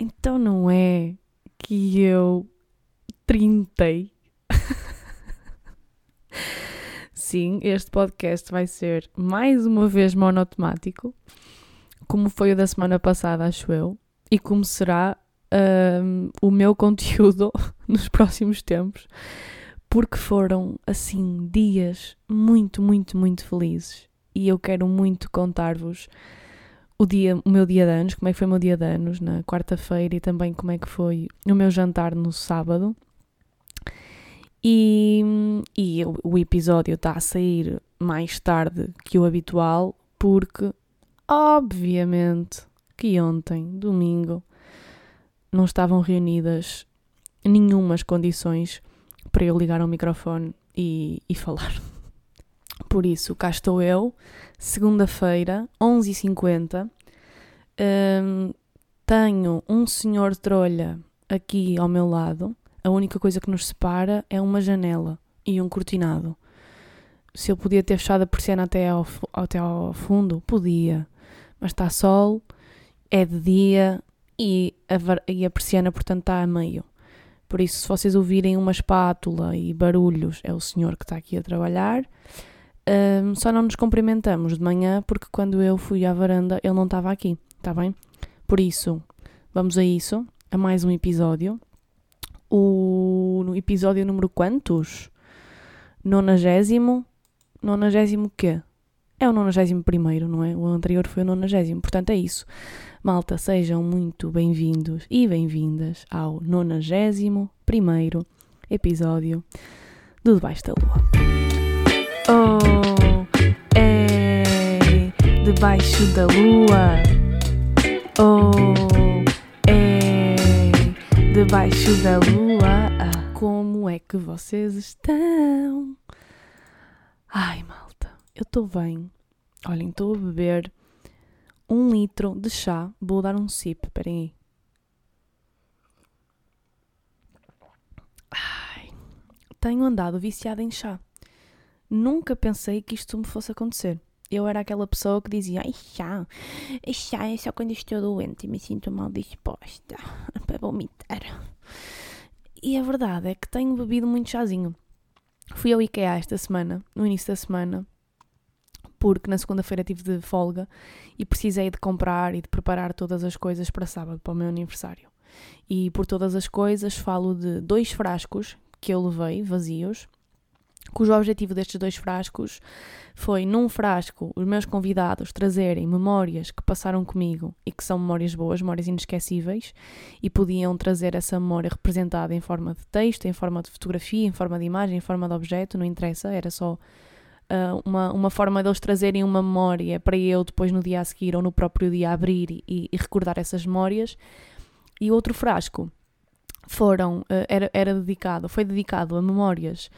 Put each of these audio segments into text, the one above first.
Então não é que eu trintei. Sim, este podcast vai ser mais uma vez monotemático, como foi o da semana passada, acho eu, e como será um, o meu conteúdo nos próximos tempos, porque foram assim dias muito, muito, muito felizes e eu quero muito contar-vos o, dia, o meu dia de anos, como é que foi o meu dia de anos na quarta-feira e também como é que foi o meu jantar no sábado. E, e o, o episódio está a sair mais tarde que o habitual, porque, obviamente, que ontem, domingo, não estavam reunidas nenhumas condições para eu ligar ao microfone e, e falar. Por isso, cá estou eu, segunda-feira, 11h50. Um, tenho um senhor trolha aqui ao meu lado. A única coisa que nos separa é uma janela e um cortinado. Se eu podia ter fechado a persiana até ao, até ao fundo, podia. Mas está sol, é de dia e a, e a persiana, portanto, está a meio. Por isso, se vocês ouvirem uma espátula e barulhos, é o senhor que está aqui a trabalhar. Um, só não nos cumprimentamos de manhã porque quando eu fui à varanda ele não estava aqui, está bem? Por isso, vamos a isso, a mais um episódio. O no episódio número quantos? Nonagésimo? Nonagésimo quê? É o nonagésimo primeiro, não é? O anterior foi o nonagésimo, portanto é isso. Malta, sejam muito bem-vindos e bem-vindas ao nonagésimo primeiro episódio do Debaixo da Lua. Oh, é debaixo da lua. Oh, é debaixo da lua. Ah, como é que vocês estão? Ai, malta, eu estou bem. Olhem, estou a beber um litro de chá. Vou dar um sip, esperem aí. Ai, tenho andado viciada em chá nunca pensei que isto me fosse acontecer. Eu era aquela pessoa que dizia, ai chá, chá é só quando estou doente e me sinto mal disposta para vomitar. E a verdade é que tenho bebido muito chazinho. Fui ao IKEA esta semana, no início da semana, porque na segunda-feira tive de folga e precisei de comprar e de preparar todas as coisas para sábado, para o meu aniversário. E por todas as coisas falo de dois frascos que eu levei vazios cujo objetivo destes dois frascos foi, num frasco, os meus convidados trazerem memórias que passaram comigo e que são memórias boas, memórias inesquecíveis, e podiam trazer essa memória representada em forma de texto, em forma de fotografia, em forma de imagem, em forma de objeto, não interessa, era só uh, uma, uma forma deles trazerem uma memória para eu depois no dia a seguir ou no próprio dia abrir e, e recordar essas memórias. E outro frasco foram, uh, era, era dedicado, foi dedicado a memórias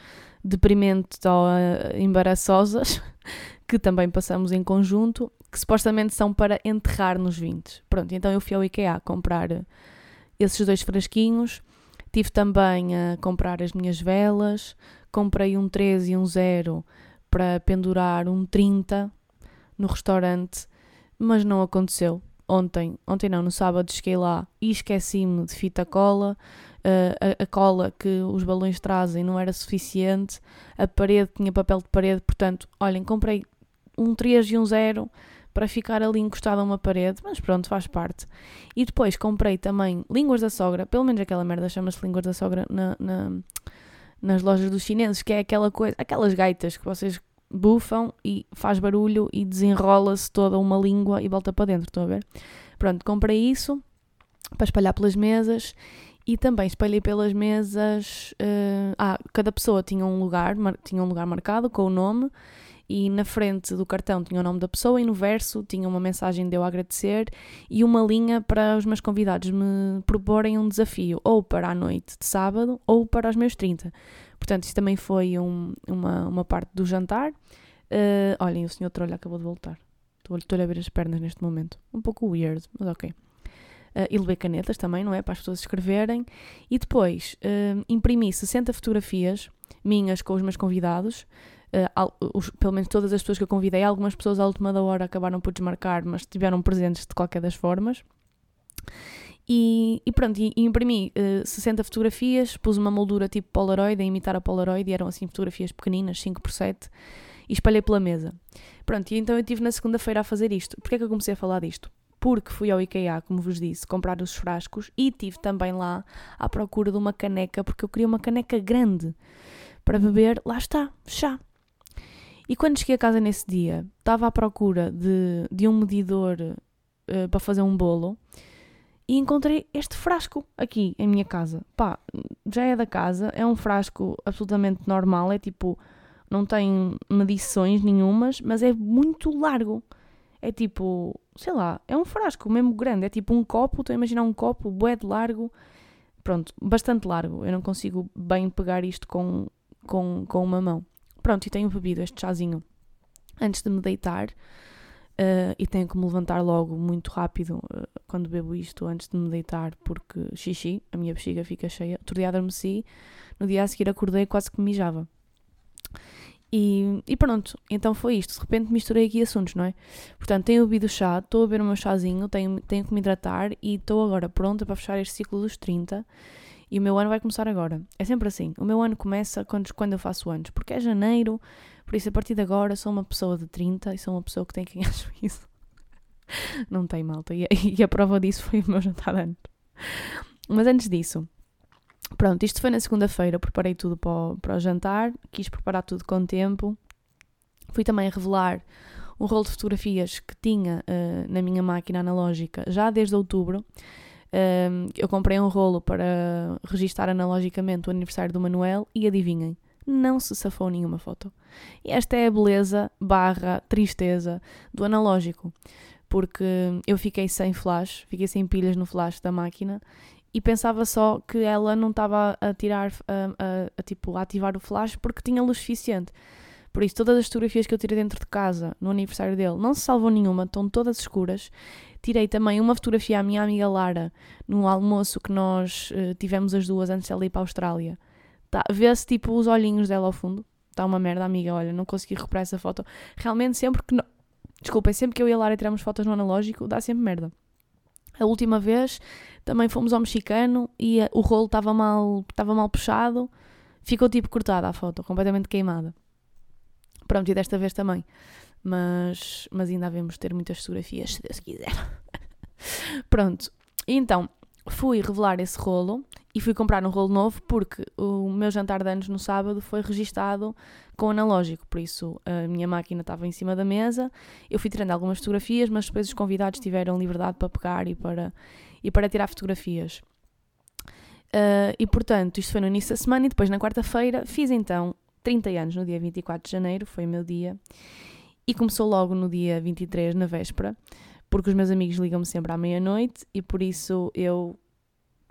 deprimentes ou uh, embaraçosas, que também passamos em conjunto, que supostamente são para enterrar nos 20. Pronto, então eu fui ao IKEA comprar eh, esses dois frasquinhos. Tive também a comprar as minhas velas. Comprei um 13 e um 0 para pendurar um 30 no restaurante, mas não aconteceu. Ontem, ontem não, no sábado cheguei lá e esqueci-me de fita cola a, a, cola que os balões trazem não era suficiente, a parede tinha papel de parede, portanto, olhem, comprei um 3 e um 0 para ficar ali encostado a uma parede, mas pronto, faz parte. E depois comprei também línguas da sogra, pelo menos aquela merda chama-se línguas da sogra na, na, nas lojas dos chineses, que é aquela coisa, aquelas gaitas que vocês bufam e faz barulho e desenrola-se toda uma língua e volta para dentro, estão a ver? Pronto, comprei isso para espalhar pelas mesas e também espalhei pelas mesas. Uh, ah, cada pessoa tinha um lugar, tinha um lugar marcado com o nome, e na frente do cartão tinha o nome da pessoa, e no verso tinha uma mensagem de eu agradecer e uma linha para os meus convidados me proporem um desafio, ou para a noite de sábado, ou para os meus 30. Portanto, isso também foi um, uma, uma parte do jantar. Uh, olhem, o senhor Trolha acabou de voltar. Estou-lhe a ver as pernas neste momento. Um pouco weird, mas ok uh, e levei canetas também, não é? Para as pessoas escreverem. E depois uh, imprimi 60 fotografias minhas com os meus convidados. Uh, os, pelo menos todas as pessoas que eu convidei, algumas pessoas à última da hora acabaram por desmarcar, mas estiveram presentes de qualquer das formas. E, e pronto, e, e imprimi uh, 60 fotografias, pus uma moldura tipo Polaroid, a imitar a Polaroid, e eram assim fotografias pequeninas, 5 por 7 e espalhei pela mesa. Pronto, e então eu estive na segunda-feira a fazer isto. Porquê é que eu comecei a falar disto? Porque fui ao IKEA, como vos disse, comprar os frascos e tive também lá à procura de uma caneca, porque eu queria uma caneca grande para beber, lá está, chá. E quando cheguei a casa nesse dia, estava à procura de, de um medidor uh, para fazer um bolo e encontrei este frasco aqui em minha casa. Pá, já é da casa, é um frasco absolutamente normal, é tipo, não tem medições nenhumas, mas é muito largo. É tipo, sei lá, é um frasco mesmo grande, é tipo um copo, estou a imaginar um copo, bué de largo, pronto, bastante largo. Eu não consigo bem pegar isto com, com, com uma mão. Pronto, e tenho bebido este chazinho antes de me deitar. Uh, e tenho que me levantar logo muito rápido uh, quando bebo isto antes de me deitar, porque xixi, a minha bexiga fica cheia. Outro dia adormeci, no dia a seguir acordei quase que mijava. E, e, pronto, então foi isto. De repente misturei aqui assuntos, não é? Portanto, tenho bebido chá, estou a beber o meu chazinho, tenho, tenho que me hidratar e estou agora pronta para fechar este ciclo dos 30 e o meu ano vai começar agora. É sempre assim. O meu ano começa quando, quando eu faço anos, porque é janeiro, por isso a partir de agora sou uma pessoa de 30 e sou uma pessoa que tem que ganhar juízo. Não tem malta. E, e a prova disso foi o meu jantar antes. Mas antes disso, pronto, isto foi na segunda-feira, preparei tudo para o, para o jantar, quis preparar tudo com tempo. Fui também revelar um rolo de fotografias que tinha uh, na minha máquina analógica já desde outubro um, eu comprei um rolo para registar analogicamente o aniversário do Manuel e adivinhem, não se safou nenhuma foto. E esta é a beleza barra tristeza do analógico, porque eu fiquei sem flash, fiquei sem pilhas no flash da máquina e pensava só que ela não estava a tirar, a, a, a, tipo, a ativar o flash porque tinha luz suficiente. Por isso, todas as fotografias que eu tirei dentro de casa no aniversário dele não se salvou nenhuma, estão todas escuras. Tirei também uma fotografia à minha amiga Lara no almoço que nós uh, tivemos as duas antes dela ir para a Austrália. Tá, Vê-se tipo os olhinhos dela ao fundo. Está uma merda, amiga. Olha, não consegui recuperar essa foto. Realmente, sempre que. No... Desculpem, sempre que eu e a Lara tiramos fotos no analógico, dá sempre merda. A última vez também fomos ao mexicano e o rolo estava mal, estava mal puxado. Ficou tipo cortada a foto, completamente queimada. Pronto, e desta vez também mas, mas ainda havemos ter muitas fotografias, se Deus quiser. Pronto, então fui revelar esse rolo e fui comprar um rolo novo porque o meu jantar de anos no sábado foi registado com analógico, por isso a minha máquina estava em cima da mesa, eu fui tirando algumas fotografias, mas depois os convidados tiveram liberdade para pegar e para, e para tirar fotografias. Uh, e portanto, isto foi no início da semana e depois na quarta-feira fiz então 30 anos, no dia 24 de janeiro, foi o meu dia. E começou logo no dia 23, na véspera, porque os meus amigos ligam-me sempre à meia-noite e por isso eu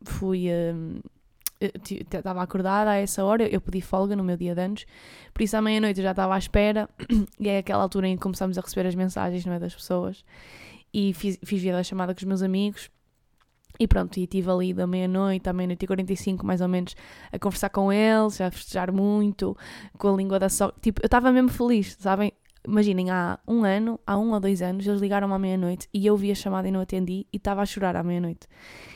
fui. Hum, estava acordada a essa hora, eu pedi folga no meu dia de anos, por isso à meia-noite eu já estava à espera e é aquela altura em que começamos a receber as mensagens não é, das pessoas e fiz, fiz via da chamada com os meus amigos e pronto, e estive ali da meia-noite à meia-noite e 45 mais ou menos a conversar com eles, a festejar muito, com a língua da sogra. Tipo, eu estava mesmo feliz, sabem? Imaginem, há um ano, há um ou dois anos, eles ligaram-me à meia-noite e eu vi a chamada e não atendi e estava a chorar à meia-noite.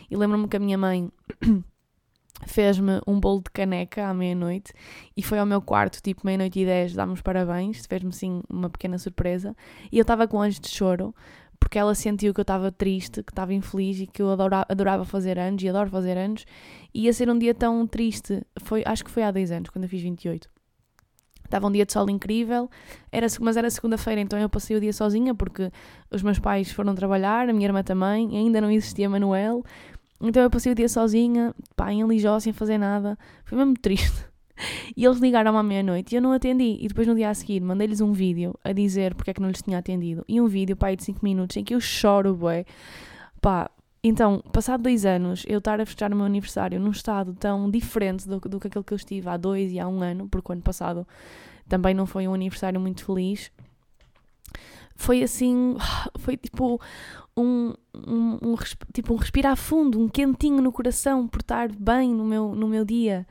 E lembro-me que a minha mãe fez-me um bolo de caneca à meia-noite e foi ao meu quarto, tipo meia-noite e dez, dá-me parabéns, fez-me sim uma pequena surpresa. E eu estava com anjos de choro porque ela sentiu que eu estava triste, que estava infeliz e que eu adorava, adorava fazer anos e adoro fazer anos. E ia ser um dia tão triste, foi, acho que foi há 10 anos, quando eu fiz 28. Estava um dia de sol incrível, era, mas era segunda-feira, então eu passei o dia sozinha porque os meus pais foram trabalhar, a minha irmã também, ainda não existia Manuel. Então eu passei o dia sozinha, pá, em Lijó, sem fazer nada. Foi mesmo triste. E eles ligaram à meia-noite e eu não atendi. E depois no dia a seguir mandei-lhes um vídeo a dizer porque é que não lhes tinha atendido. E um vídeo, pá, de 5 minutos em que eu choro, bué. Pá, então, passado dois anos, eu estar a festejar o meu aniversário num estado tão diferente do, do que aquele que eu estive há dois e há um ano, porque o ano passado também não foi um aniversário muito feliz, foi assim, foi tipo um, um, um, tipo um respirar fundo, um quentinho no coração por estar bem no meu, no meu dia.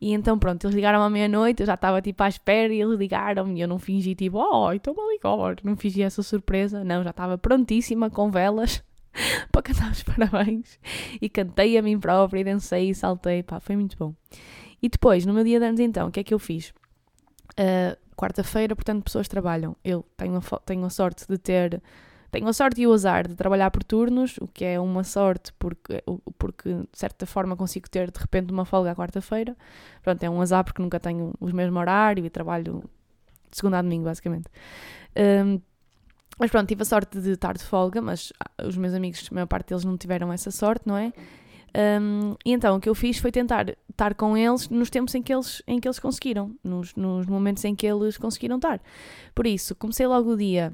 E então, pronto, eles ligaram à meia-noite, eu já estava tipo à espera e eles ligaram-me e eu não fingi tipo, oh, então a ligar, não fingi essa surpresa, não, já estava prontíssima com velas para cantar os parabéns e cantei a mim própria e dancei e saltei, pá, foi muito bom. E depois, no meu dia de anos então, o que é que eu fiz? Uh, Quarta-feira, portanto, pessoas trabalham. Eu tenho a, tenho a sorte de ter tenho a sorte e o azar de trabalhar por turnos, o que é uma sorte porque, porque de certa forma consigo ter de repente uma folga à quarta-feira. Pronto, é um azar porque nunca tenho os mesmos horários e trabalho de segunda a domingo, basicamente. Um, mas pronto, tive a sorte de estar de folga, mas ah, os meus amigos, a maior parte deles não tiveram essa sorte, não é? Um, e então o que eu fiz foi tentar estar com eles nos tempos em que eles, em que eles conseguiram, nos, nos momentos em que eles conseguiram estar. Por isso, comecei logo o dia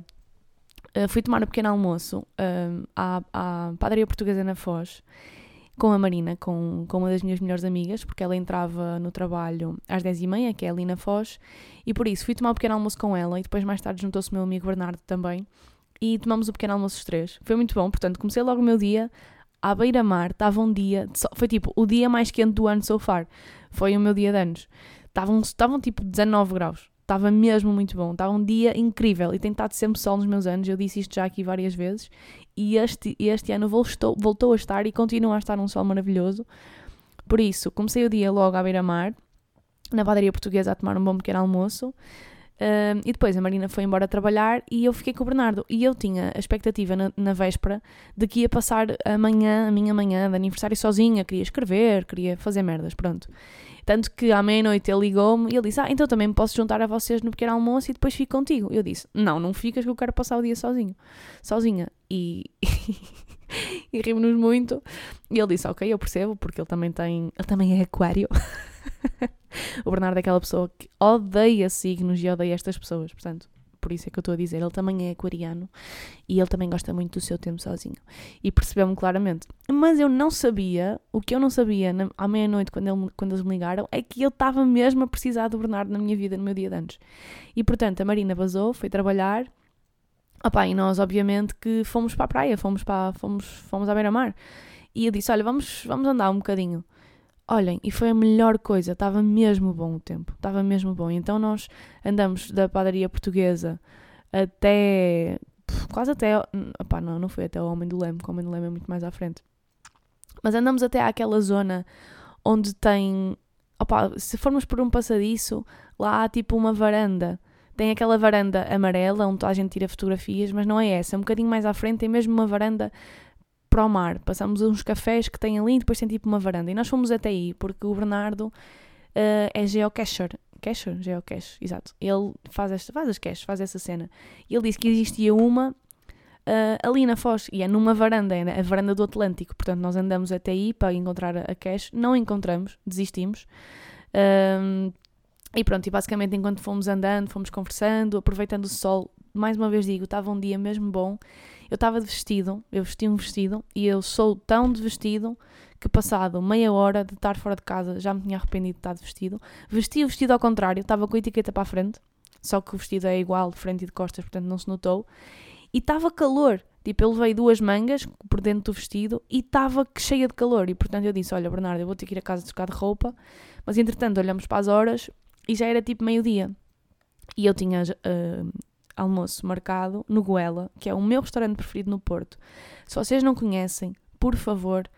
Uh, fui tomar um pequeno almoço uh, à, à padaria portuguesa na Foz com a Marina, com, com uma das minhas melhores amigas, porque ela entrava no trabalho às 10h30, que é ali na Foz, e por isso fui tomar um pequeno almoço com ela e depois mais tarde juntou-se o meu amigo Bernardo também e tomamos o pequeno almoço os três. Foi muito bom, portanto comecei logo o meu dia à beira-mar, estava um dia, foi tipo o dia mais quente do ano so far, foi o meu dia de anos. Estavam, estavam tipo 19 graus, Estava mesmo muito bom. Estava um dia incrível e tem estado sempre sol nos meus anos. Eu disse isto já aqui várias vezes. E este, este ano voltou, voltou a estar e continua a estar um sol maravilhoso. Por isso, comecei o dia logo à beira-mar, na padaria portuguesa, a tomar um bom pequeno almoço. Um, e depois a Marina foi embora trabalhar e eu fiquei com o Bernardo. E eu tinha a expectativa na, na, véspera de que ia passar a manhã, a minha manhã de aniversário sozinha. Queria escrever, queria fazer merdas, pronto. Tanto que à meia-noite ele ligou-me e ele disse: Ah, então também me posso juntar a vocês no pequeno almoço e depois fico contigo. Eu disse: Não, não ficas que eu quero passar o dia sozinho, sozinha. E, e rimos-nos muito. E ele disse: Ok, eu percebo, porque ele também tem. Ele também é aquário. o Bernardo é aquela pessoa que odeia signos e odeia estas pessoas, portanto por isso é que eu estou a dizer, ele também é aquariano e ele também gosta muito do seu tempo sozinho. E percebeu-me claramente. Mas eu não sabia, o que eu não sabia na, à meia-noite quando, ele, quando eles me ligaram, é que eu estava mesmo a precisar do Bernardo na minha vida, no meu dia de antes. E portanto, a Marina vazou, foi trabalhar. Opa, e nós, obviamente, que fomos para a praia, fomos, para, fomos, fomos à beira-mar. E eu disse: Olha, vamos, vamos andar um bocadinho. Olhem, e foi a melhor coisa, estava mesmo bom o tempo, estava mesmo bom. Então nós andamos da padaria portuguesa até. quase até. Opá, não, não foi até o Homem do Leme, o Homem do Leme é muito mais à frente. Mas andamos até àquela zona onde tem. Opá, se formos por um passadiço, lá há tipo uma varanda. Tem aquela varanda amarela onde a gente tira fotografias, mas não é essa. Um bocadinho mais à frente tem mesmo uma varanda para o mar. Passamos uns cafés que tem ali e depois tem tipo uma varanda. E nós fomos até aí porque o Bernardo uh, é geocacher. Cacher? Geocache, exato. Ele faz, esta, faz as caches, faz essa cena. E ele disse que existia uma uh, ali na Foz e é numa varanda, é a varanda do Atlântico. Portanto, nós andamos até aí para encontrar a cache. Não encontramos, desistimos. Um, e pronto, e basicamente enquanto fomos andando, fomos conversando, aproveitando o sol, mais uma vez digo, estava um dia mesmo bom eu estava de vestido, eu vesti um vestido e eu sou tão de vestido que passado meia hora de estar fora de casa já me tinha arrependido de estar de vestido. Vesti o vestido ao contrário, estava com a etiqueta para a frente, só que o vestido é igual de frente e de costas, portanto não se notou. E estava calor, tipo, eu levei duas mangas por dentro do vestido e estava cheia de calor. E portanto eu disse: Olha, Bernardo, eu vou ter que ir a casa trocar de roupa. Mas entretanto olhamos para as horas e já era tipo meio-dia. E eu tinha uh, almoço marcado no Goela, que é o meu restaurante preferido no Porto. Se vocês não conhecem, por favor,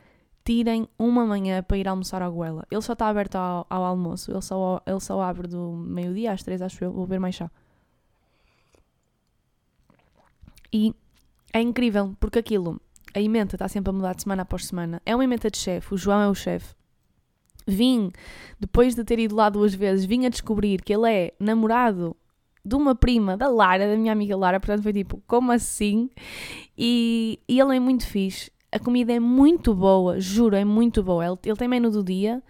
tirem uma manhã para ir almoçar ao Goela. Ele só está aberto ao, ao almoço, ele só, ele só abre do meio-dia às três, acho eu. Vou ver mais chá. E é incrível, porque aquilo, a emenda está sempre a mudar de semana após semana. É uma emenda de chefe, o João é o chefe. Vim, depois de ter ido lá duas vezes, vim a descobrir que ele é namorado de uma prima da Lara, da minha amiga Lara, portanto foi tipo, como assim? E, e ele é muito fixe, a comida é muito boa, juro, é muito boa. Ele, ele tem menu do dia,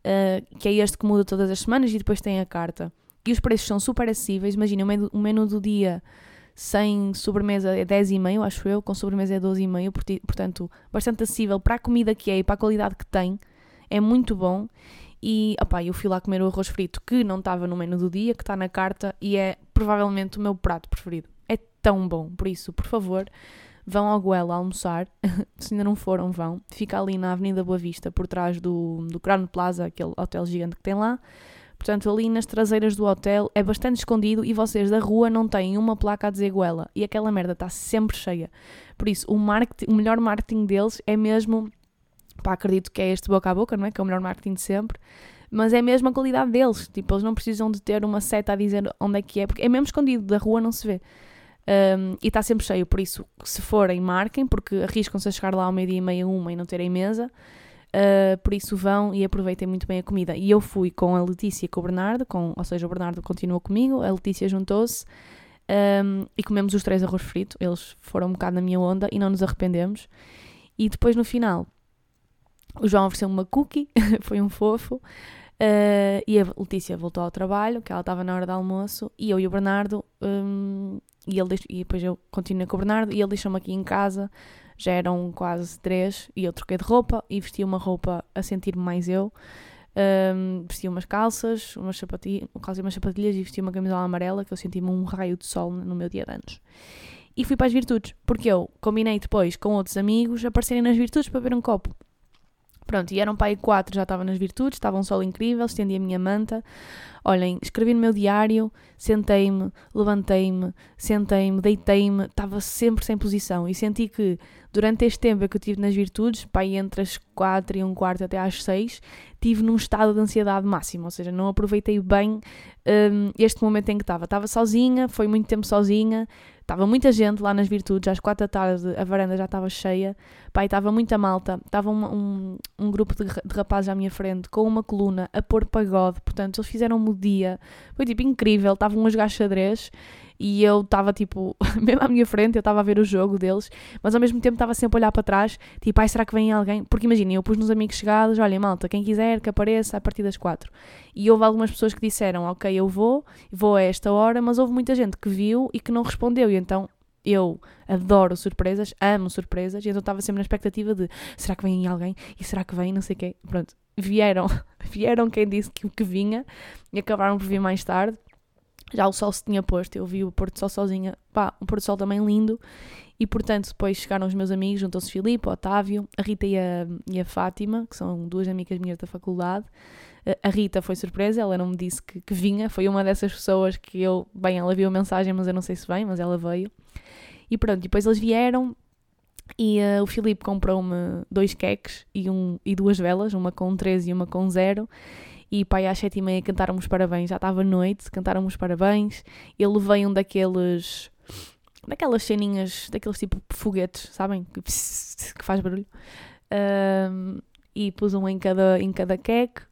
uh, que é este que muda todas as semanas, e depois tem a carta. E os preços são super acessíveis, imagina, o menu, o menu do dia sem sobremesa é 10,5, acho eu, com sobremesa é 12,5, portanto, bastante acessível para a comida que é e para a qualidade que tem, é muito bom. E opá, eu fui lá comer o arroz frito que não estava no menu do dia, que está na carta e é provavelmente o meu prato preferido. É tão bom, por isso, por favor, vão ao Goela almoçar. Se ainda não foram, vão. Fica ali na Avenida Boa Vista, por trás do, do Crown Plaza, aquele hotel gigante que tem lá. Portanto, ali nas traseiras do hotel é bastante escondido e vocês da rua não têm uma placa a dizer goela. E aquela merda está sempre cheia. Por isso, o, marketing, o melhor marketing deles é mesmo. Pá, acredito que é este boca a boca, não é? Que é o melhor marketing de sempre. Mas é mesmo a qualidade deles. Tipo, eles não precisam de ter uma seta a dizer onde é que é, porque é mesmo escondido, da rua não se vê. Um, e está sempre cheio, por isso, se forem, marquem, porque arriscam-se a chegar lá ao meio-dia e meia, uma e não terem mesa. Uh, por isso vão e aproveitem muito bem a comida. E eu fui com a Letícia e com o Bernardo, com, ou seja, o Bernardo continuou comigo, a Letícia juntou-se um, e comemos os três arroz frito. Eles foram um bocado na minha onda e não nos arrependemos. E depois no final, o João ofereceu uma cookie, foi um fofo. Uh, e a Letícia voltou ao trabalho, que ela estava na hora do almoço, e eu e o Bernardo, um, e, ele, e depois eu continuei com o Bernardo, e ele deixou-me aqui em casa, já eram quase três, e eu troquei de roupa, e vesti uma roupa a sentir-me mais eu, um, vesti umas calças, umas sapatilhas, umas sapatilhas, e vesti uma camisola amarela, que eu senti-me um raio de sol no meu dia de anos. E fui para as virtudes, porque eu combinei depois com outros amigos aparecerem nas virtudes para beber um copo. Pronto, e eram pai quatro, já estava nas virtudes, estava um sol incrível, estendi a minha manta. Olhem, escrevi no meu diário, sentei-me, levantei-me, sentei-me, deitei-me, estava sempre sem posição e senti que durante este tempo que eu tive nas virtudes, pai entre as quatro e um quarto até às seis, tive num estado de ansiedade máximo, ou seja, não aproveitei bem um, este momento em que estava. Estava sozinha, foi muito tempo sozinha, Estava muita gente lá nas Virtudes, às quatro da tarde a varanda já estava cheia, pai, estava muita malta, estava um, um, um grupo de, de, rapazes à minha frente com uma coluna a pôr pagode, portanto eles fizeram-me o dia, foi tipo incrível, estavam uns gajos xadrez e eu estava tipo, mesmo à minha frente, eu estava a ver o jogo deles, mas ao mesmo tempo estava sempre a olhar para trás, tipo, ai, será que vem alguém? Porque imaginem, eu pus nos amigos chegados, olha, malta, quem quiser que apareça a partir das quatro. E houve algumas pessoas que disseram, ok, eu vou, vou a esta hora, mas houve muita gente que viu e que não respondeu, e então eu adoro surpresas, amo surpresas, e então estava sempre na expectativa de será que vem alguém? E será que vem? Não sei quê. Pronto, vieram, vieram quem disse que, que vinha e acabaram por vir mais tarde. Já o sol se tinha posto, eu vi o pôr do sol sozinha, pá, um pôr do sol também lindo. E portanto, depois chegaram os meus amigos, juntou-se Filipe, o Otávio, a Rita e a, e a Fátima, que são duas amigas minhas da faculdade. A Rita foi surpresa, ela não me disse que, que vinha, foi uma dessas pessoas que eu, bem, ela viu a mensagem, mas eu não sei se vem, mas ela veio. E pronto, depois eles vieram e uh, o Filipe comprou-me dois queques e, um, e duas velas, uma com 13 e uma com 0 e pai às sete e meia cantaram os parabéns, já estava noite, cantaram os parabéns, ele veio um daqueles, daquelas ceninhas, daqueles tipo foguetes, sabem, que, faz barulho, um, e pus um em cada, em cada queque,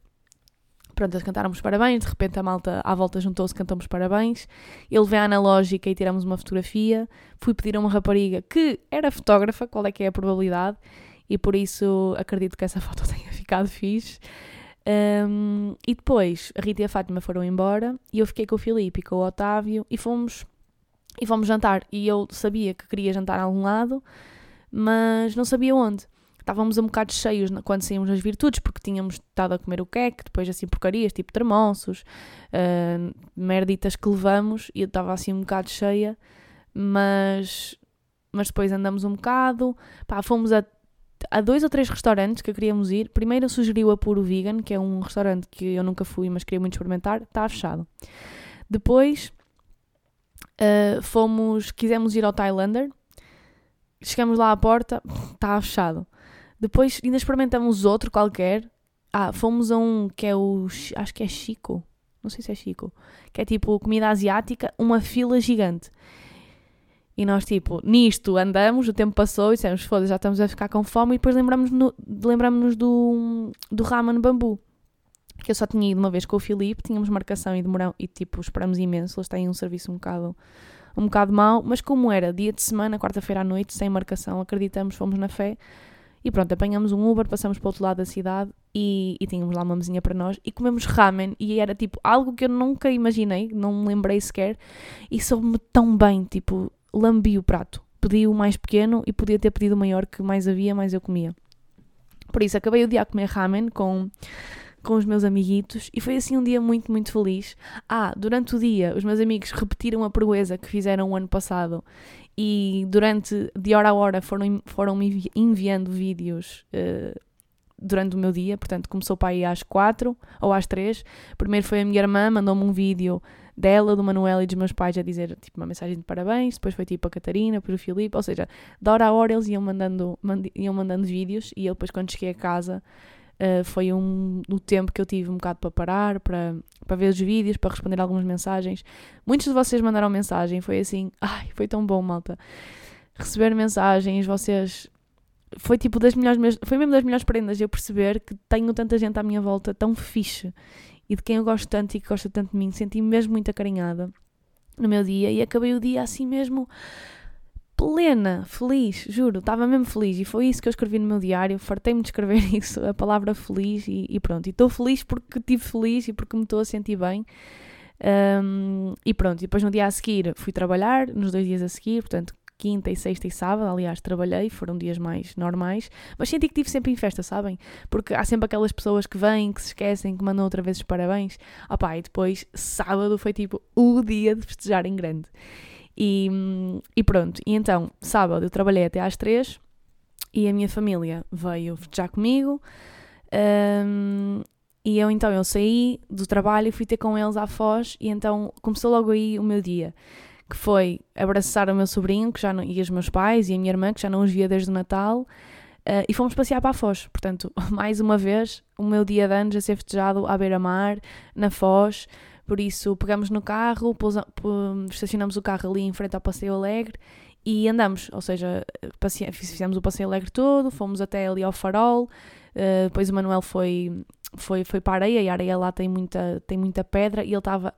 pronto, eles cantaram os parabéns, de repente a malta à volta juntou-se, cantamos parabéns, ele veio à analógica e tiramos uma fotografia, fui pedir a uma rapariga que era fotógrafa, qual é que é a probabilidade, e por isso acredito que essa foto tenha ficado fixe. Um, e depois a Rita e a Fátima foram embora e eu fiquei com o Filipe e com o Otávio e fomos, e fomos jantar. E eu sabia que queria jantar a algum lado, mas não sabia onde. Estávamos um bocado cheios quando saímos nas virtudes, porque tínhamos estado a comer o queque, depois assim porcarias, tipo termonços, uh, merditas que levamos, e eu estava assim um bocado cheia, mas, mas depois andamos um bocado, pá, fomos a há dois ou três restaurantes que queríamos ir. Primeiro sugeriu a Puro Vegan, que é um restaurante que eu nunca fui, mas queria muito experimentar. Está fechado. Depois uh, fomos, quisemos ir ao Thailander. Chegamos lá à porta, está fechado. Depois ainda experimentamos outro qualquer. Ah, fomos a um que é o. Acho que é Chico. Não sei se é Chico. Que é tipo comida asiática, uma fila gigante. E nós, tipo, nisto andamos, o tempo passou e dissemos, foda já estamos a ficar com fome. E depois lembramos-nos lembramos do, do ramen bambu. Que eu só tinha ido uma vez com o Filipe, tínhamos marcação e demoramos, e tipo, esperamos imenso. Eles têm um serviço um bocado, um bocado mau, mas como era dia de semana, quarta-feira à noite, sem marcação, acreditamos, fomos na fé. E pronto, apanhamos um Uber, passamos para o outro lado da cidade e, e tínhamos lá uma mesinha para nós e comemos ramen. E era tipo algo que eu nunca imaginei, não me lembrei sequer. E soube-me tão bem, tipo, lambi o prato. Pedi o mais pequeno e podia ter pedido o maior que mais havia, mais eu comia. Por isso, acabei o dia a comer ramen com, com os meus amiguitos e foi assim um dia muito, muito feliz. Ah, durante o dia, os meus amigos repetiram a proeza que fizeram o ano passado e durante, de hora a hora, foram, foram me enviando vídeos uh, durante o meu dia, portanto começou para aí às quatro ou às três. Primeiro foi a minha irmã, mandou-me um vídeo dela, do Manuel e dos meus pais a dizer tipo uma mensagem de parabéns, depois foi tipo a Catarina, depois o Filipe, ou seja, da hora a hora eles iam mandando, mand iam mandando vídeos e eu depois quando cheguei a casa uh, foi um, o tempo que eu tive um bocado para parar, para, para ver os vídeos, para responder algumas mensagens. Muitos de vocês mandaram mensagem, foi assim, ai, foi tão bom, malta. Receber mensagens, vocês foi tipo das melhores, foi mesmo das melhores prendas eu perceber que tenho tanta gente à minha volta tão fixe e de quem eu gosto tanto e que gosta tanto de mim, senti-me mesmo muito acarinhada no meu dia e acabei o dia assim mesmo plena, feliz, juro, estava mesmo feliz. E foi isso que eu escrevi no meu diário, fartei-me de escrever isso, a palavra feliz e, e pronto, e estou feliz porque estive feliz e porque me estou a sentir bem. Um, e pronto, e depois no dia a seguir fui trabalhar, nos dois dias a seguir, portanto quinta e sexta e sábado, aliás, trabalhei, foram dias mais normais, mas senti que estive sempre em festa, sabem? Porque há sempre aquelas pessoas que vêm, que se esquecem, que mandam outra vez os parabéns. Opá, e depois, sábado foi tipo o dia de festejar em grande. E, e pronto, e então, sábado eu trabalhei até às três e a minha família veio festejar comigo. Um, e eu então eu saí do trabalho e fui ter com eles à Foz e então começou logo aí o meu dia que foi abraçar o meu sobrinho que já não, e os meus pais e a minha irmã, que já não os via desde o Natal, uh, e fomos passear para a Foz. Portanto, mais uma vez, o meu dia de anos a ser festejado à beira-mar, na Foz. Por isso, pegamos no carro, pousa, estacionamos o carro ali em frente ao Passeio Alegre e andamos. Ou seja, passe, fizemos o Passeio Alegre todo, fomos até ali ao Farol. Uh, depois o Manuel foi, foi, foi para a areia e a areia lá tem muita, tem muita pedra e ele estava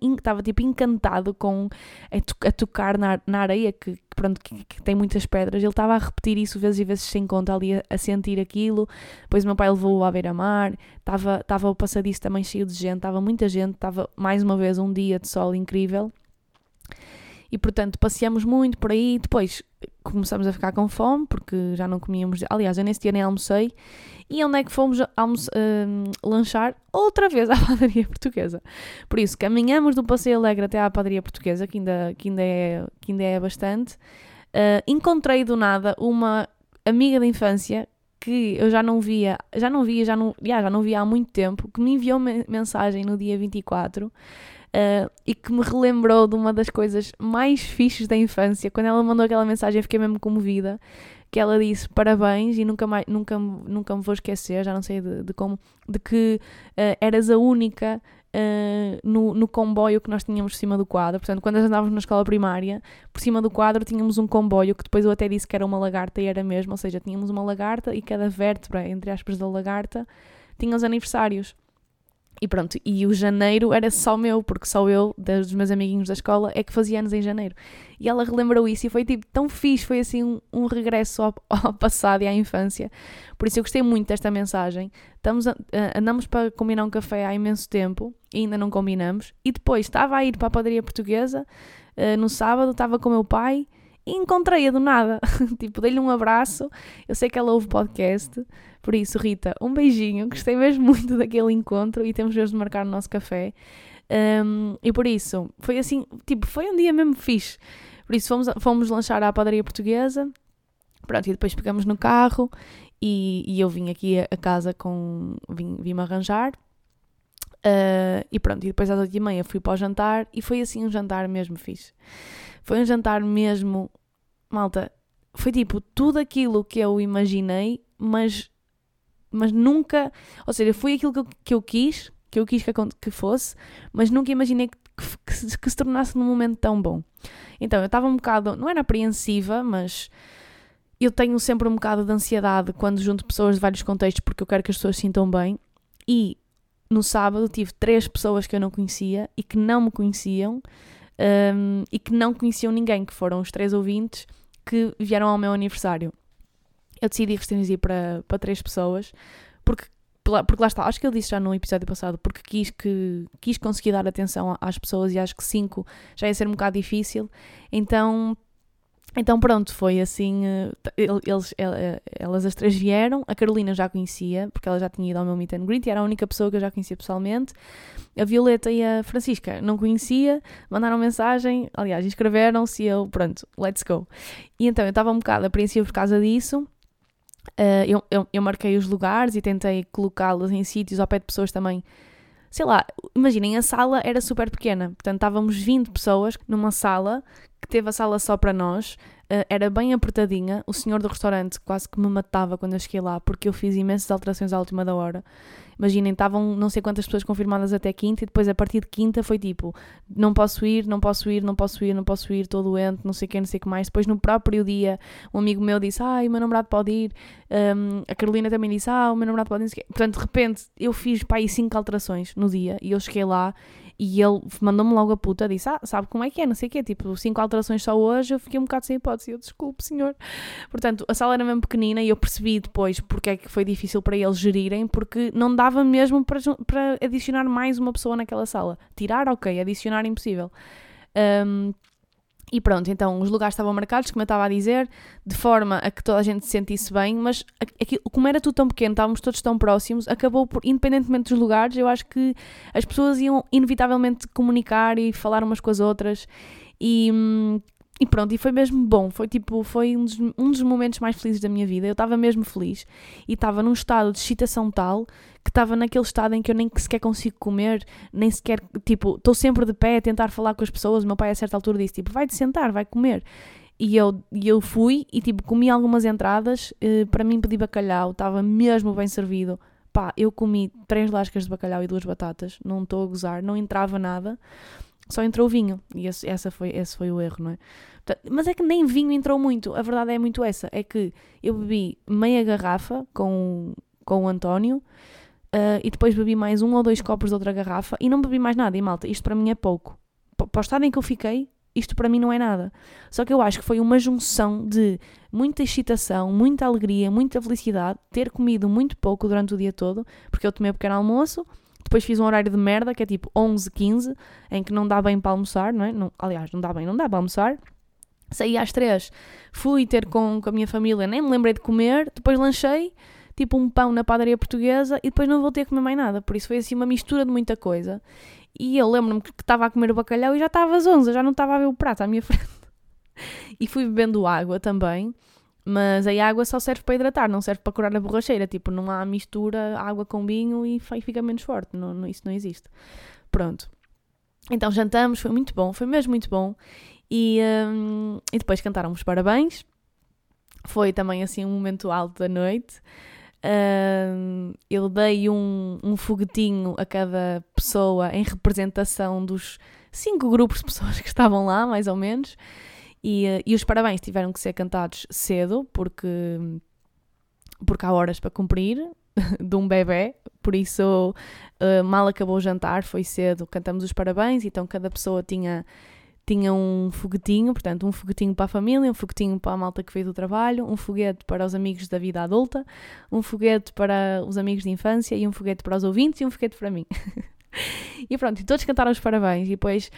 estava tipo encantado com a, a tocar na, na areia que, pronto, que, que, tem muitas pedras. Ele estava a repetir isso vezes e vezes sem conta ali a, a sentir aquilo. Depois meu pai levou-o à beira-mar, estava, estava o passadiço também cheio de gente, estava muita gente, estava mais uma vez um dia de sol incrível. E portanto passeamos muito por aí. Depois começamos a ficar com fome porque já não comíamos. Aliás, eu nesse dia nem almocei. E onde é que fomos uh, lanchar? Outra vez à padaria portuguesa. Por isso, caminhamos do Passeio Alegre até à padaria portuguesa, que ainda, que ainda, é, que ainda é bastante. Uh, encontrei do nada uma amiga de infância que eu já não via, já não via, já não, já não via há muito tempo, que me enviou mensagem no dia 24 uh, e que me relembrou de uma das coisas mais fixes da infância. Quando ela mandou aquela mensagem, eu fiquei mesmo comovida. Que ela disse parabéns e nunca, mais, nunca, nunca me vou esquecer, já não sei de, de como, de que uh, eras a única Uh, no, no, comboio que nós tínhamos por cima do quadro. Portanto, quando andávamos na escola primária, por cima do quadro tínhamos um comboio que depois eu até disse que era uma lagarta e era mesmo, ou seja, tínhamos uma lagarta e cada vértebra, entre aspas, da lagarta tinha os aniversários. E pronto, e o janeiro era só meu, porque só eu, dos meus amiguinhos da escola, é que fazia anos em janeiro. E ela relembrou isso e foi tipo tão fixe, foi assim um, um regresso ao, ao, passado e à infância. Por isso eu gostei muito desta mensagem. Estamos a, andamos para combinar um café há imenso tempo e ainda não combinamos. E depois estava a ir para a padaria portuguesa uh, no sábado, estava com o meu pai e encontrei-a do nada. tipo, dei-lhe um abraço. Eu sei que ela ouve podcast. Por isso, Rita, um beijinho. Gostei mesmo muito daquele encontro e temos mesmo de marcar o nosso café. Um, e por isso, foi assim, tipo, foi um dia mesmo fixe. Por isso, fomos, fomos lanchar à padaria portuguesa. Pronto, e depois pegamos no carro e, e eu vim aqui a, casa com. vim-me vim arranjar. Uh, e pronto, e depois às oito e meia fui para o jantar e foi assim um jantar mesmo fixe. Foi um jantar mesmo, malta, foi tipo tudo aquilo que eu imaginei, mas mas nunca, ou seja, foi aquilo que eu, que eu quis, que eu quis que, que fosse, mas nunca imaginei que, que, se, que se tornasse num momento tão bom. Então eu estava um bocado, não era apreensiva, mas eu tenho sempre um bocado de ansiedade quando junto pessoas de vários contextos porque eu quero que as pessoas se sintam bem. E no sábado tive três pessoas que eu não conhecia e que não me conheciam um, e que não conheciam ninguém, que foram os três ouvintes que vieram ao meu aniversário eu decidi restringir para, para três pessoas, porque, porque lá está, acho que eu disse já no episódio passado, porque quis, que, quis conseguir dar atenção às pessoas e acho que cinco já ia ser um bocado difícil, então então pronto, foi assim, eh, eles, eh, elas as três vieram, a Carolina já conhecia, porque ela já tinha ido ao meu meet and greet e era a única pessoa que eu já conhecia pessoalmente. A Violeta e a Francisca não conhecia, mandaram mensagem, aliás, inscreveram-se e eu, pronto, let's go. E então eu estava um bocado apreensiva por causa disso, Uh, eu, eu, eu marquei os lugares e tentei colocá-los em sítios ao pé de pessoas também. Sei lá, imaginem, a sala era super pequena, portanto estávamos 20 pessoas numa sala que teve a sala só para nós, era bem apertadinha. O senhor do restaurante quase que me matava quando eu cheguei lá, porque eu fiz imensas alterações à última da hora. Imaginem, estavam não sei quantas pessoas confirmadas até quinta, e depois a partir de quinta foi tipo: não posso ir, não posso ir, não posso ir, não posso ir, estou doente, não sei o que, não sei o que mais. Depois no próprio dia, um amigo meu disse: ai, o meu namorado pode ir. Um, a Carolina também disse: ah, o meu namorado pode ir. Portanto, de repente, eu fiz para aí cinco alterações no dia e eu cheguei lá e ele mandou-me logo a puta, disse: Ah, sabe como é que é? Não sei o quê, tipo, cinco alterações só hoje. Eu fiquei um bocado sem hipótese. Eu, desculpe, senhor. Portanto, a sala era mesmo pequenina e eu percebi depois porque é que foi difícil para eles gerirem, porque não dava mesmo para, para adicionar mais uma pessoa naquela sala. Tirar, ok, adicionar, impossível. Um, e pronto, então os lugares estavam marcados, como eu estava a dizer, de forma a que toda a gente se sentisse bem, mas aquilo, como era tudo tão pequeno, estávamos todos tão próximos, acabou por, independentemente dos lugares, eu acho que as pessoas iam inevitavelmente comunicar e falar umas com as outras. E, hum, e pronto, e foi mesmo bom. Foi tipo, foi um dos, um dos momentos mais felizes da minha vida. Eu estava mesmo feliz e estava num estado de excitação tal que estava naquele estado em que eu nem sequer consigo comer, nem sequer, tipo, estou sempre de pé a tentar falar com as pessoas. O meu pai a certa altura disse, tipo, vai-te sentar, vai comer. E eu, e eu fui e tipo, comi algumas entradas, eh, para mim pedi bacalhau, estava mesmo bem servido. Pá, eu comi três lascas de bacalhau e duas batatas, não estou a gozar, não entrava nada só entrou vinho. E esse, essa foi, esse foi o erro, não é? Mas é que nem vinho entrou muito. A verdade é muito essa. É que eu bebi meia garrafa com, com o António uh, e depois bebi mais um ou dois copos de outra garrafa e não bebi mais nada. E malta, isto para mim é pouco. Para o estado em que eu fiquei, isto para mim não é nada. Só que eu acho que foi uma junção de muita excitação, muita alegria, muita felicidade, ter comido muito pouco durante o dia todo, porque eu tomei um pequeno almoço, depois fiz um horário de merda, que é tipo 11, 15, em que não dá bem para almoçar, não é? Não, aliás, não dá bem, não dá para almoçar. Saí às 3, fui ter com, com a minha família, nem me lembrei de comer, depois lanchei, tipo um pão na padaria portuguesa e depois não voltei a comer mais nada. Por isso foi assim uma mistura de muita coisa. E eu lembro-me que estava a comer o bacalhau e já estava às 11, já não estava a ver o prato à minha frente. e fui bebendo água também. Mas a água só serve para hidratar, não serve para curar a borracheira. Tipo, não há mistura água com vinho e fica menos forte. Não, não, isso não existe. Pronto. Então jantamos, foi muito bom, foi mesmo muito bom. E, um, e depois cantaram os parabéns. Foi também assim um momento alto da noite. Um, eu dei um, um foguetinho a cada pessoa em representação dos cinco grupos de pessoas que estavam lá, mais ou menos. E, eh, e os parabéns tiveram que ser cantados cedo, porque, porque há horas para cumprir de um bebê, por isso uh, mal acabou o jantar, foi cedo, cantamos os parabéns, então cada pessoa tinha, tinha um foguetinho, portanto um foguetinho para a família, um foguetinho para a malta que veio do trabalho, um foguete para os amigos da vida adulta, um foguete para os amigos de infância e um foguete para os ouvintes e um foguete para mim. e pronto, todos cantaram os parabéns. E depois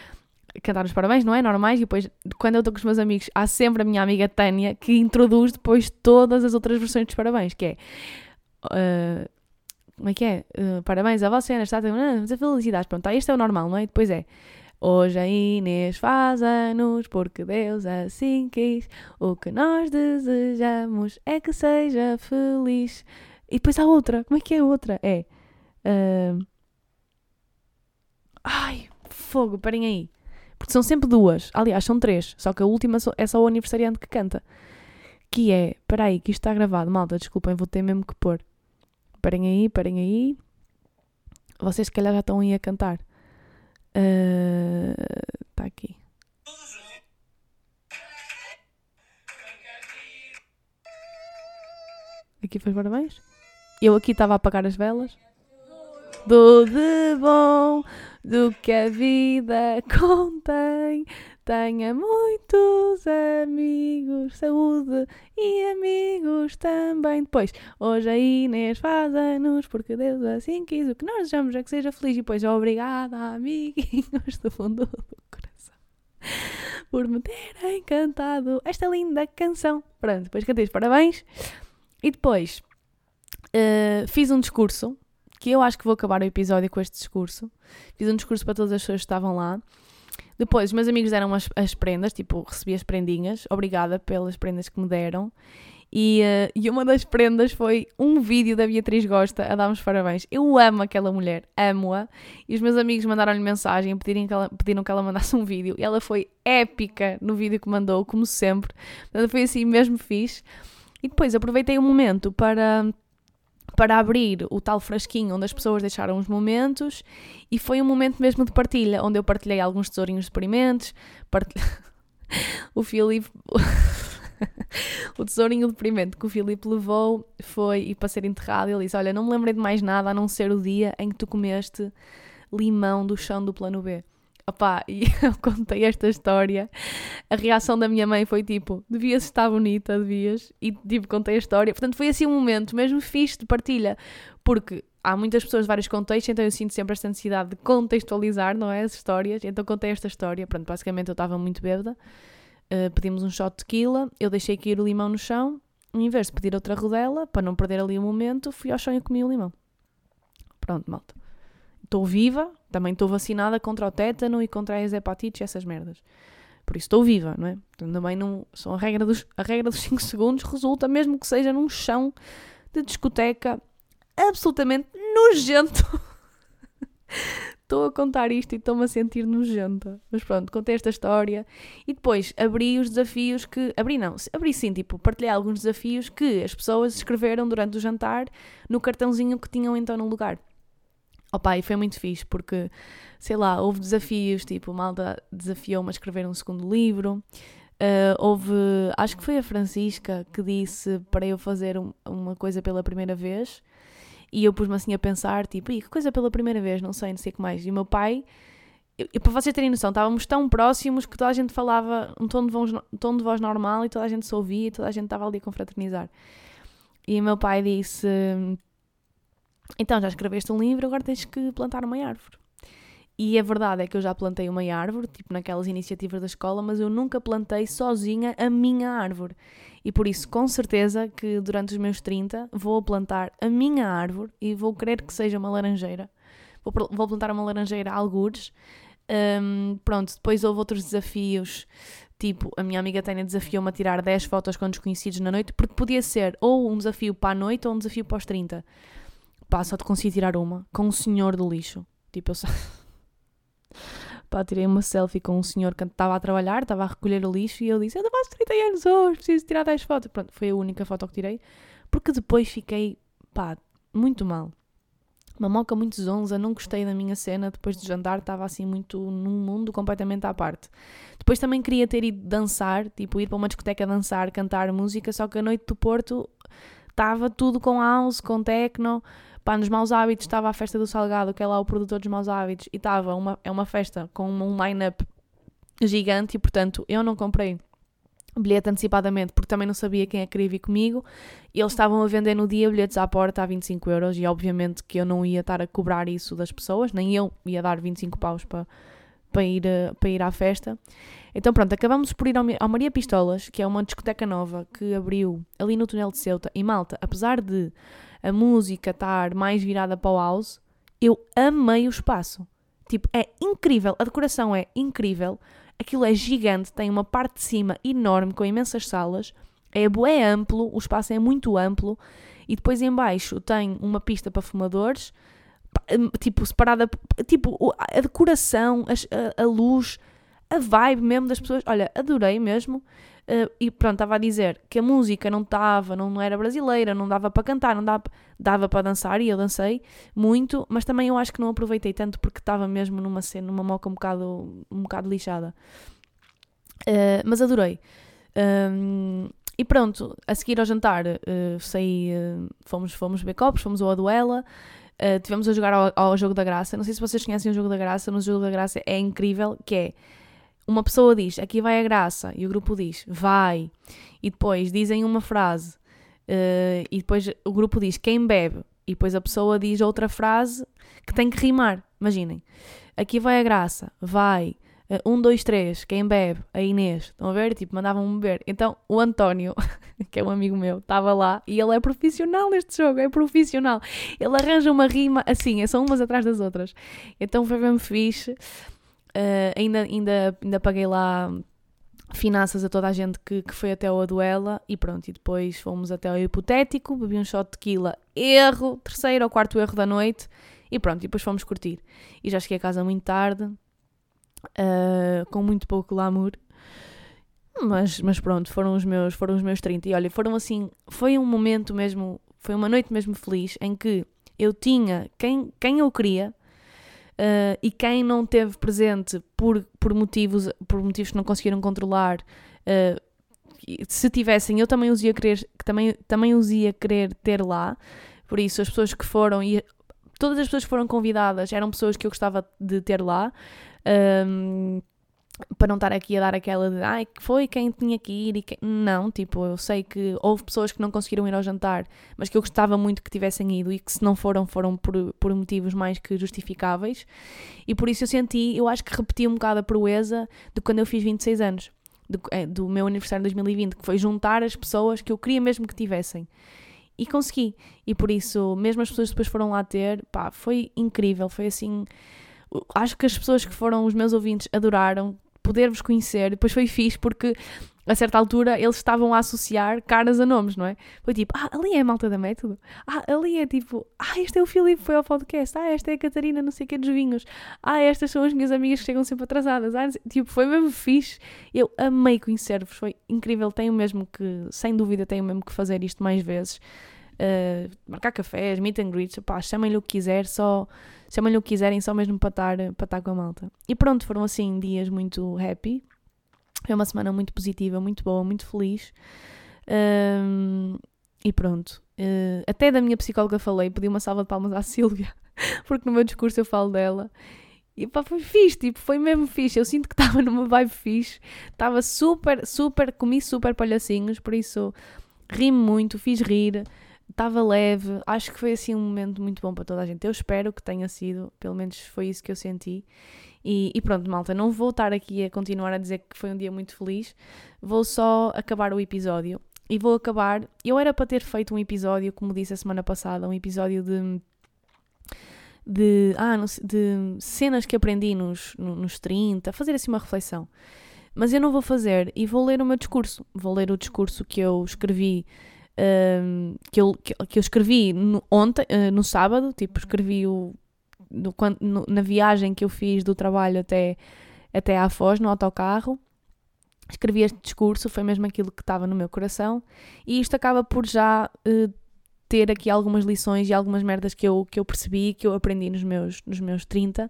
cantar os parabéns, não é? Normais, e depois, quando eu estou com os meus amigos, há sempre a minha amiga Tânia que introduz depois todas as outras versões dos parabéns, que é. Uh, como é que é? Uh, parabéns a você, nesta data, felicidades. Pronto, tá, este é o normal, não é? Depois é. Hoje a Inês faz anos porque Deus assim quis. O que nós desejamos é que seja feliz. E depois há outra. Como é que é a outra? É. Uh... Ai, fogo, parem aí. Porque são sempre duas. Aliás, são três. Só que a última é só o aniversariante que canta. Que é. Espera aí, que isto está gravado. Malta, desculpem, vou ter mesmo que pôr. Parem aí, parem aí. Vocês, se calhar, já estão aí a cantar. Está uh, aqui. Aqui foi parabéns. Eu aqui estava a apagar as velas. Do de bom do que a vida contém. Tenha muitos amigos, saúde e amigos também. Depois, hoje a Inês faz anos porque Deus assim quis. O que nós desejamos é que seja feliz. E depois, obrigada, amiguinhos do fundo do coração, por me terem cantado esta linda canção. Pronto, depois cantei os parabéns. E depois, uh, fiz um discurso que eu acho que vou acabar o episódio com este discurso. Fiz um discurso para todas as pessoas que estavam lá. Depois, os meus amigos deram as, as prendas, tipo, recebi as prendinhas. Obrigada pelas prendas que me deram. E, uh, e uma das prendas foi um vídeo da Beatriz Gosta a dar-me parabéns. Eu amo aquela mulher, amo-a. E os meus amigos mandaram-lhe mensagem, pediram que, ela, pediram que ela mandasse um vídeo. E ela foi épica no vídeo que mandou, como sempre. Foi assim mesmo fixe. E depois aproveitei o momento para para abrir o tal frasquinho onde as pessoas deixaram os momentos e foi um momento mesmo de partilha, onde eu partilhei alguns tesourinhos deprimentes, partilhei... o Filipe o tesourinho deprimente que o Filipe levou foi, para ser enterrado, ele disse: Olha, não me lembrei de mais nada a não ser o dia em que tu comeste limão do chão do plano B. Opá, e eu contei esta história. A reação da minha mãe foi tipo: devias estar bonita, devias. E tipo, contei a história. Portanto, foi assim um momento mesmo fixe de partilha, porque há muitas pessoas de vários contextos, então eu sinto sempre esta necessidade de contextualizar, não é? As histórias. Então contei esta história. Pronto, basicamente eu estava muito bêbada. Uh, pedimos um shot de tequila, eu deixei cair o limão no chão, em vez de pedir outra rodela, para não perder ali o momento, fui ao chão e comi o limão. Pronto, malta. Estou viva, também estou vacinada contra o tétano e contra as hepatites e essas merdas. Por isso estou viva, não é? Também não. São a regra dos, a regra dos 5 segundos resulta, mesmo que seja num chão de discoteca absolutamente nojento. estou a contar isto e estou-me a sentir nojenta. Mas pronto, contei esta história e depois abri os desafios que. Abri não, abri sim, tipo, partilhei alguns desafios que as pessoas escreveram durante o jantar no cartãozinho que tinham então no lugar. Opa, e foi muito fixe porque, sei lá, houve desafios, tipo, Malta desafiou-me a escrever um segundo livro. Uh, houve, acho que foi a Francisca que disse para eu fazer um, uma coisa pela primeira vez e eu pus-me assim a pensar, tipo, que coisa pela primeira vez, não sei, não sei o que mais. E o meu pai, eu, para vocês terem noção, estávamos tão próximos que toda a gente falava um tom de voz, um tom de voz normal e toda a gente se ouvia e toda a gente estava ali a confraternizar. E o meu pai disse: Então já escreveste um livro, agora tens que plantar uma árvore. E a verdade é que eu já plantei uma árvore, tipo naquelas iniciativas da escola, mas eu nunca plantei sozinha a minha árvore. E por isso, com certeza, que durante os meus 30 vou plantar a minha árvore e vou querer que seja uma laranjeira. Vou, vou plantar uma laranjeira a algures. Um, pronto, depois houve outros desafios. Tipo, a minha amiga Tânia desafiou-me a tirar 10 fotos com desconhecidos na noite, porque podia ser ou um desafio para a noite ou um desafio para os 30. Pá, só te consegui tirar uma com um senhor do lixo. Tipo, eu só. Pá, tirei uma selfie com um senhor que estava a trabalhar, estava a recolher o lixo e eu disse: Eu não faço 30 anos hoje, preciso tirar 10 fotos. Pronto, foi a única foto que tirei, porque depois fiquei, pá, muito mal. Uma moca muito zonza, não gostei da minha cena. Depois de jantar, estava assim muito num mundo completamente à parte. Depois também queria ter ido dançar, tipo ir para uma discoteca dançar, cantar música, só que a noite do Porto estava tudo com house, com techno. Pá, nos Maus Hábitos estava a festa do Salgado, que é lá o produtor dos Maus Hábitos, e estava uma, é uma festa com um line-up gigante e, portanto, eu não comprei bilhete antecipadamente porque também não sabia quem é que queria vir comigo e eles estavam a vender no dia bilhetes à porta a 25 euros e obviamente que eu não ia estar a cobrar isso das pessoas, nem eu ia dar 25 paus para, para, ir, para ir à festa. Então pronto, acabamos por ir ao, Maria Pistolas, que é uma discoteca nova que abriu ali no túnel de Ceuta e Malta, apesar de a música estar mais virada para o house, eu amei o espaço. Tipo, é incrível, a decoração é incrível, aquilo é gigante, tem uma parte de cima enorme com imensas salas, é, é amplo, o espaço é muito amplo, e depois em baixo tem uma pista para fumadores, hum, tipo, separada, tipo, a decoração, a, a luz, a vibe mesmo das pessoas, olha, adorei mesmo. Uh, e pronto, estava a dizer que a música não estava, não, não era brasileira, não dava para cantar, não dava, dava para dançar e eu dancei muito, mas também eu acho que não aproveitei tanto porque estava mesmo numa cena, numa moca um bocado, um bocado lixada. Uh, mas adorei. Um, e pronto, a seguir ao jantar, uh, saí, uh, fomos, fomos ver copos, fomos ao Aduela, uh, tivemos a jogar ao, ao, Jogo da Graça. Não sei se vocês conhecem o Jogo da Graça, mas o Jogo da Graça é incrível, que é uma pessoa diz aqui vai a graça e o grupo diz vai e depois dizem uma frase uh, e depois o grupo diz quem bebe e depois a pessoa diz outra frase que tem que rimar. Imaginem, aqui vai a graça, vai, uh, um, dois, três, quem bebe? A Inês. Estão a ver? Tipo, mandavam-me beber. Então o António, que é um amigo meu, estava lá e ele é profissional neste jogo, é profissional. Ele arranja uma rima assim, são umas atrás das outras. Então foi mesmo fixe. Uh, ainda, ainda, ainda paguei lá finanças a toda a gente que, que foi até o Aduela e pronto, e depois fomos até o hipotético, bebi um shot de tequila, erro, terceiro ou quarto erro da noite e pronto, e depois fomos curtir. E já cheguei a casa muito tarde, uh, com muito pouco glamour, mas, mas pronto, foram os meus, foram os meus 30 e olha, foram assim, foi um momento mesmo, foi uma noite mesmo feliz em que eu tinha quem, quem eu queria, Uh, e quem não teve presente por, por, motivos, por motivos que não conseguiram controlar, uh, se tivessem, eu também os ia querer, também, também os ia querer ter lá. Por isso, as pessoas que foram, e todas as pessoas que foram convidadas eram pessoas que eu gostava de ter lá. Um, para não estar aqui a dar aquela de ai, que foi quem tinha que ir e quem... Não, tipo, eu sei que houve pessoas que não conseguiram ir ao jantar, mas que eu gostava muito que tivessem ido e que se não foram, foram por, por motivos mais que justificáveis. E por isso eu senti, eu acho que repeti um bocado a proeza de quando eu fiz 26 anos, do, é, do meu aniversário de 2020, que foi juntar as pessoas que eu queria mesmo que tivessem. E consegui. E por isso, mesmo as pessoas depois foram lá ter, pá, foi incrível, foi assim acho que as pessoas que foram os meus ouvintes adoraram, poder-vos conhecer. Depois foi fixe porque a certa altura eles estavam a associar caras a nomes, não é? Foi tipo, ah, ali é a malta da método. Ah, ali é tipo, ah, este é o Filipe, foi ao podcast. Ah, esta é a Catarina, não sei o que, dos vinhos. Ah, estas são as minhas amigas que chegam sempre atrasadas. Ah, tipo, foi mesmo fixe. Eu amei conhecer-vos, foi incrível. Tenho mesmo que, sem dúvida, tenho mesmo que fazer isto mais vezes. Uh, marcar cafés, meet and greets, pá, chamem-lhe o que quiser, só chamem-lhe o que quiserem, só mesmo para estar, para estar com a malta. E pronto, foram assim dias muito happy. Foi uma semana muito positiva, muito boa, muito feliz. Um, e pronto. Uh, até da minha psicóloga falei, pedi uma salva de palmas à Sílvia, porque no meu discurso eu falo dela. E pá, foi fixe, tipo, foi mesmo fixe. Eu sinto que estava numa vibe fixe, estava super, super, comi super palhacinhos, por isso ri muito, fiz rir estava leve, acho que foi assim um momento muito bom para toda a gente. Eu espero que tenha sido, pelo menos foi isso que eu senti. E, e, pronto, malta, não vou estar aqui a continuar a dizer que foi um dia muito feliz, vou só acabar o episódio. E vou acabar. Eu era para ter feito um episódio, como disse a semana passada, um episódio de. de, ah, de cenas que aprendi nos, nos 30, fazer assim uma reflexão. Mas eu não vou fazer e vou ler o meu discurso. Vou ler o discurso que eu escrevi um, que, eu, que, que, eu escrevi no, ontem, uh, no sábado, tipo, escrevi o, no, quando, no, na viagem que eu fiz do trabalho até, até à Foz, no autocarro. Escrevi este discurso, foi mesmo aquilo que estava no meu coração, e isto acaba por já uh, ter aqui algumas lições e algumas merdas que eu, que eu percebi, que eu aprendi nos meus, nos meus 30,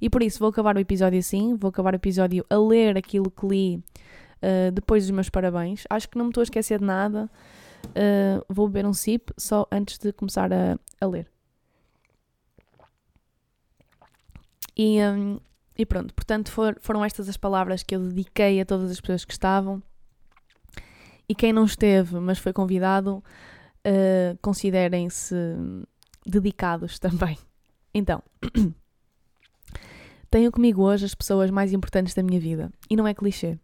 e por isso vou acabar o episódio assim, vou acabar o episódio a ler aquilo que li uh, depois dos meus parabéns. Acho que não me estou a esquecer de nada. Uh, vou beber um sip só antes de começar a, a ler. E, um, e pronto, portanto for, foram estas as palavras que eu dediquei a todas as pessoas que estavam. E quem não esteve, mas foi convidado, uh, considerem-se dedicados também. Então, tenho comigo hoje as pessoas mais importantes da minha vida. E não é clichê.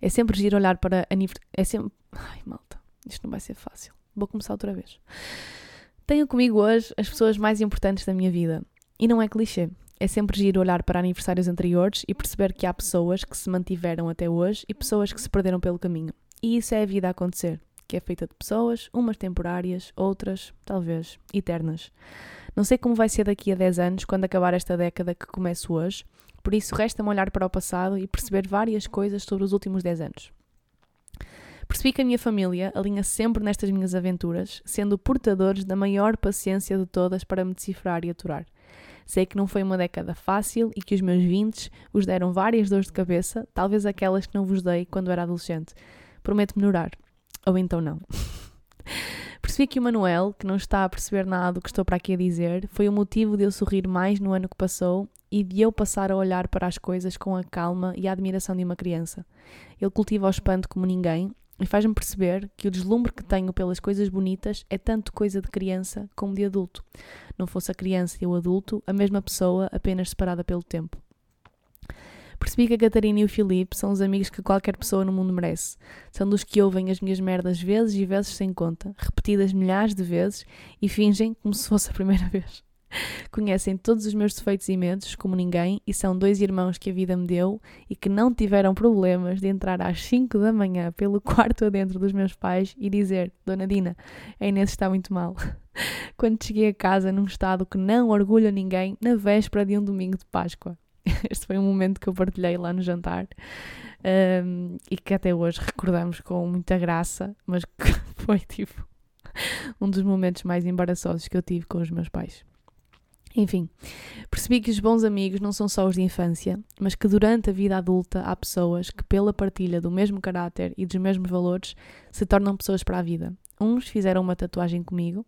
É sempre giro olhar para. É sempre. Ai, malta. Isto não vai ser fácil. Vou começar outra vez. Tenho comigo hoje as pessoas mais importantes da minha vida. E não é clichê. É sempre giro olhar para aniversários anteriores e perceber que há pessoas que se mantiveram até hoje e pessoas que se perderam pelo caminho. E isso é a vida a acontecer, que é feita de pessoas, umas temporárias, outras, talvez, eternas. Não sei como vai ser daqui a 10 anos, quando acabar esta década que começo hoje, por isso resta-me olhar para o passado e perceber várias coisas sobre os últimos 10 anos. Percebi que a minha família alinha sempre nestas minhas aventuras, sendo portadores da maior paciência de todas para me decifrar e aturar. Sei que não foi uma década fácil e que os meus vintes vos deram várias dores de cabeça, talvez aquelas que não vos dei quando era adolescente. Prometo melhorar. Ou então não. Percebi que o Manuel, que não está a perceber nada do que estou para aqui a dizer, foi o motivo de eu sorrir mais no ano que passou e de eu passar a olhar para as coisas com a calma e a admiração de uma criança. Ele cultiva o espanto como ninguém e faz-me perceber que o deslumbre que tenho pelas coisas bonitas é tanto coisa de criança como de adulto. Não fosse a criança e o adulto, a mesma pessoa, apenas separada pelo tempo. Percebi que a Catarina e o Filipe são os amigos que qualquer pessoa no mundo merece. São dos que ouvem as minhas merdas vezes e vezes sem conta, repetidas milhares de vezes, e fingem como se fosse a primeira vez. Conhecem todos os meus defeitos e medos, como ninguém, e são dois irmãos que a vida me deu e que não tiveram problemas de entrar às 5 da manhã pelo quarto adentro dos meus pais e dizer: Dona Dina, a Inês está muito mal. Quando cheguei a casa num estado que não orgulha ninguém, na véspera de um domingo de Páscoa. Este foi um momento que eu partilhei lá no jantar um, e que até hoje recordamos com muita graça, mas que foi tipo um dos momentos mais embaraçosos que eu tive com os meus pais. Enfim, percebi que os bons amigos não são só os de infância, mas que durante a vida adulta há pessoas que, pela partilha do mesmo caráter e dos mesmos valores, se tornam pessoas para a vida. Uns fizeram uma tatuagem comigo,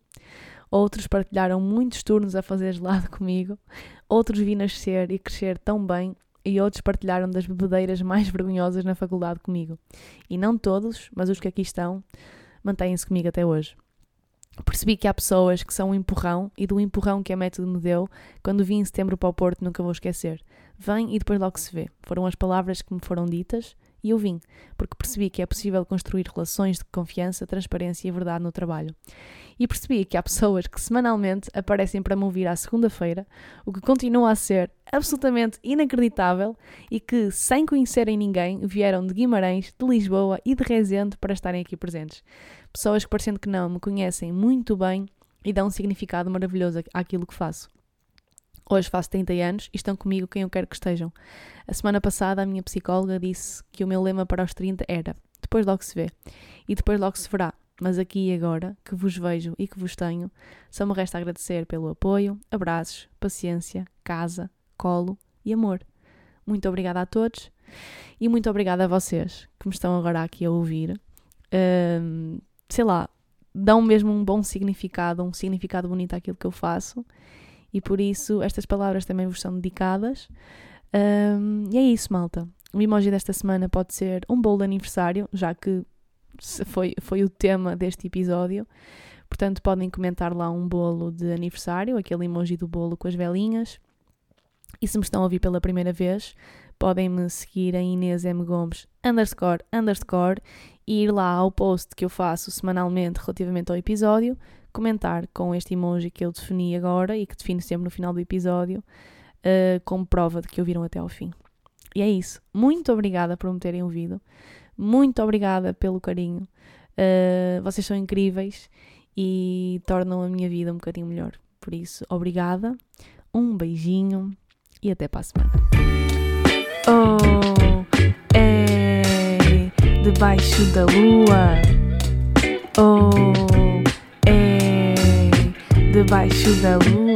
outros partilharam muitos turnos a fazer gelado comigo, outros vi nascer e crescer tão bem e outros partilharam das bebedeiras mais vergonhosas na faculdade comigo. E não todos, mas os que aqui estão, mantêm-se comigo até hoje. Percebi que há pessoas que são um empurrão e do empurrão que a método me deu, quando vim em setembro para o Porto, nunca vou esquecer. Vem e depois logo se vê. Foram as palavras que me foram ditas e eu vim, porque percebi que é possível construir relações de confiança, transparência e verdade no trabalho e percebi que há pessoas que semanalmente aparecem para me ouvir à segunda-feira, o que continua a ser absolutamente inacreditável e que, sem conhecerem ninguém, vieram de Guimarães, de Lisboa e de Rezende para estarem aqui presentes. Pessoas que, parecendo que não, me conhecem muito bem e dão um significado maravilhoso àquilo que faço. Hoje faço 30 anos e estão comigo quem eu quero que estejam. A semana passada a minha psicóloga disse que o meu lema para os 30 era depois logo se vê e depois logo se verá mas aqui e agora, que vos vejo e que vos tenho, só me resta agradecer pelo apoio, abraços, paciência, casa, colo e amor. Muito obrigada a todos e muito obrigada a vocês que me estão agora aqui a ouvir. Um, sei lá, dão mesmo um bom significado, um significado bonito àquilo que eu faço e por isso estas palavras também vos são dedicadas. Um, e é isso, malta. O emoji desta semana pode ser um bolo de aniversário, já que foi, foi o tema deste episódio. Portanto, podem comentar lá um bolo de aniversário, aquele emoji do bolo com as velinhas. E se me estão a ouvir pela primeira vez, podem me seguir em Inês M. Gomes underscore underscore e ir lá ao post que eu faço semanalmente relativamente ao episódio, comentar com este emoji que eu defini agora e que defino sempre no final do episódio, uh, como prova de que ouviram até ao fim. E é isso. Muito obrigada por me terem ouvido. Muito obrigada pelo carinho. Uh, vocês são incríveis e tornam a minha vida um bocadinho melhor. Por isso, obrigada, um beijinho e até para a semana. Oh, é debaixo da lua. Oh, debaixo da lua.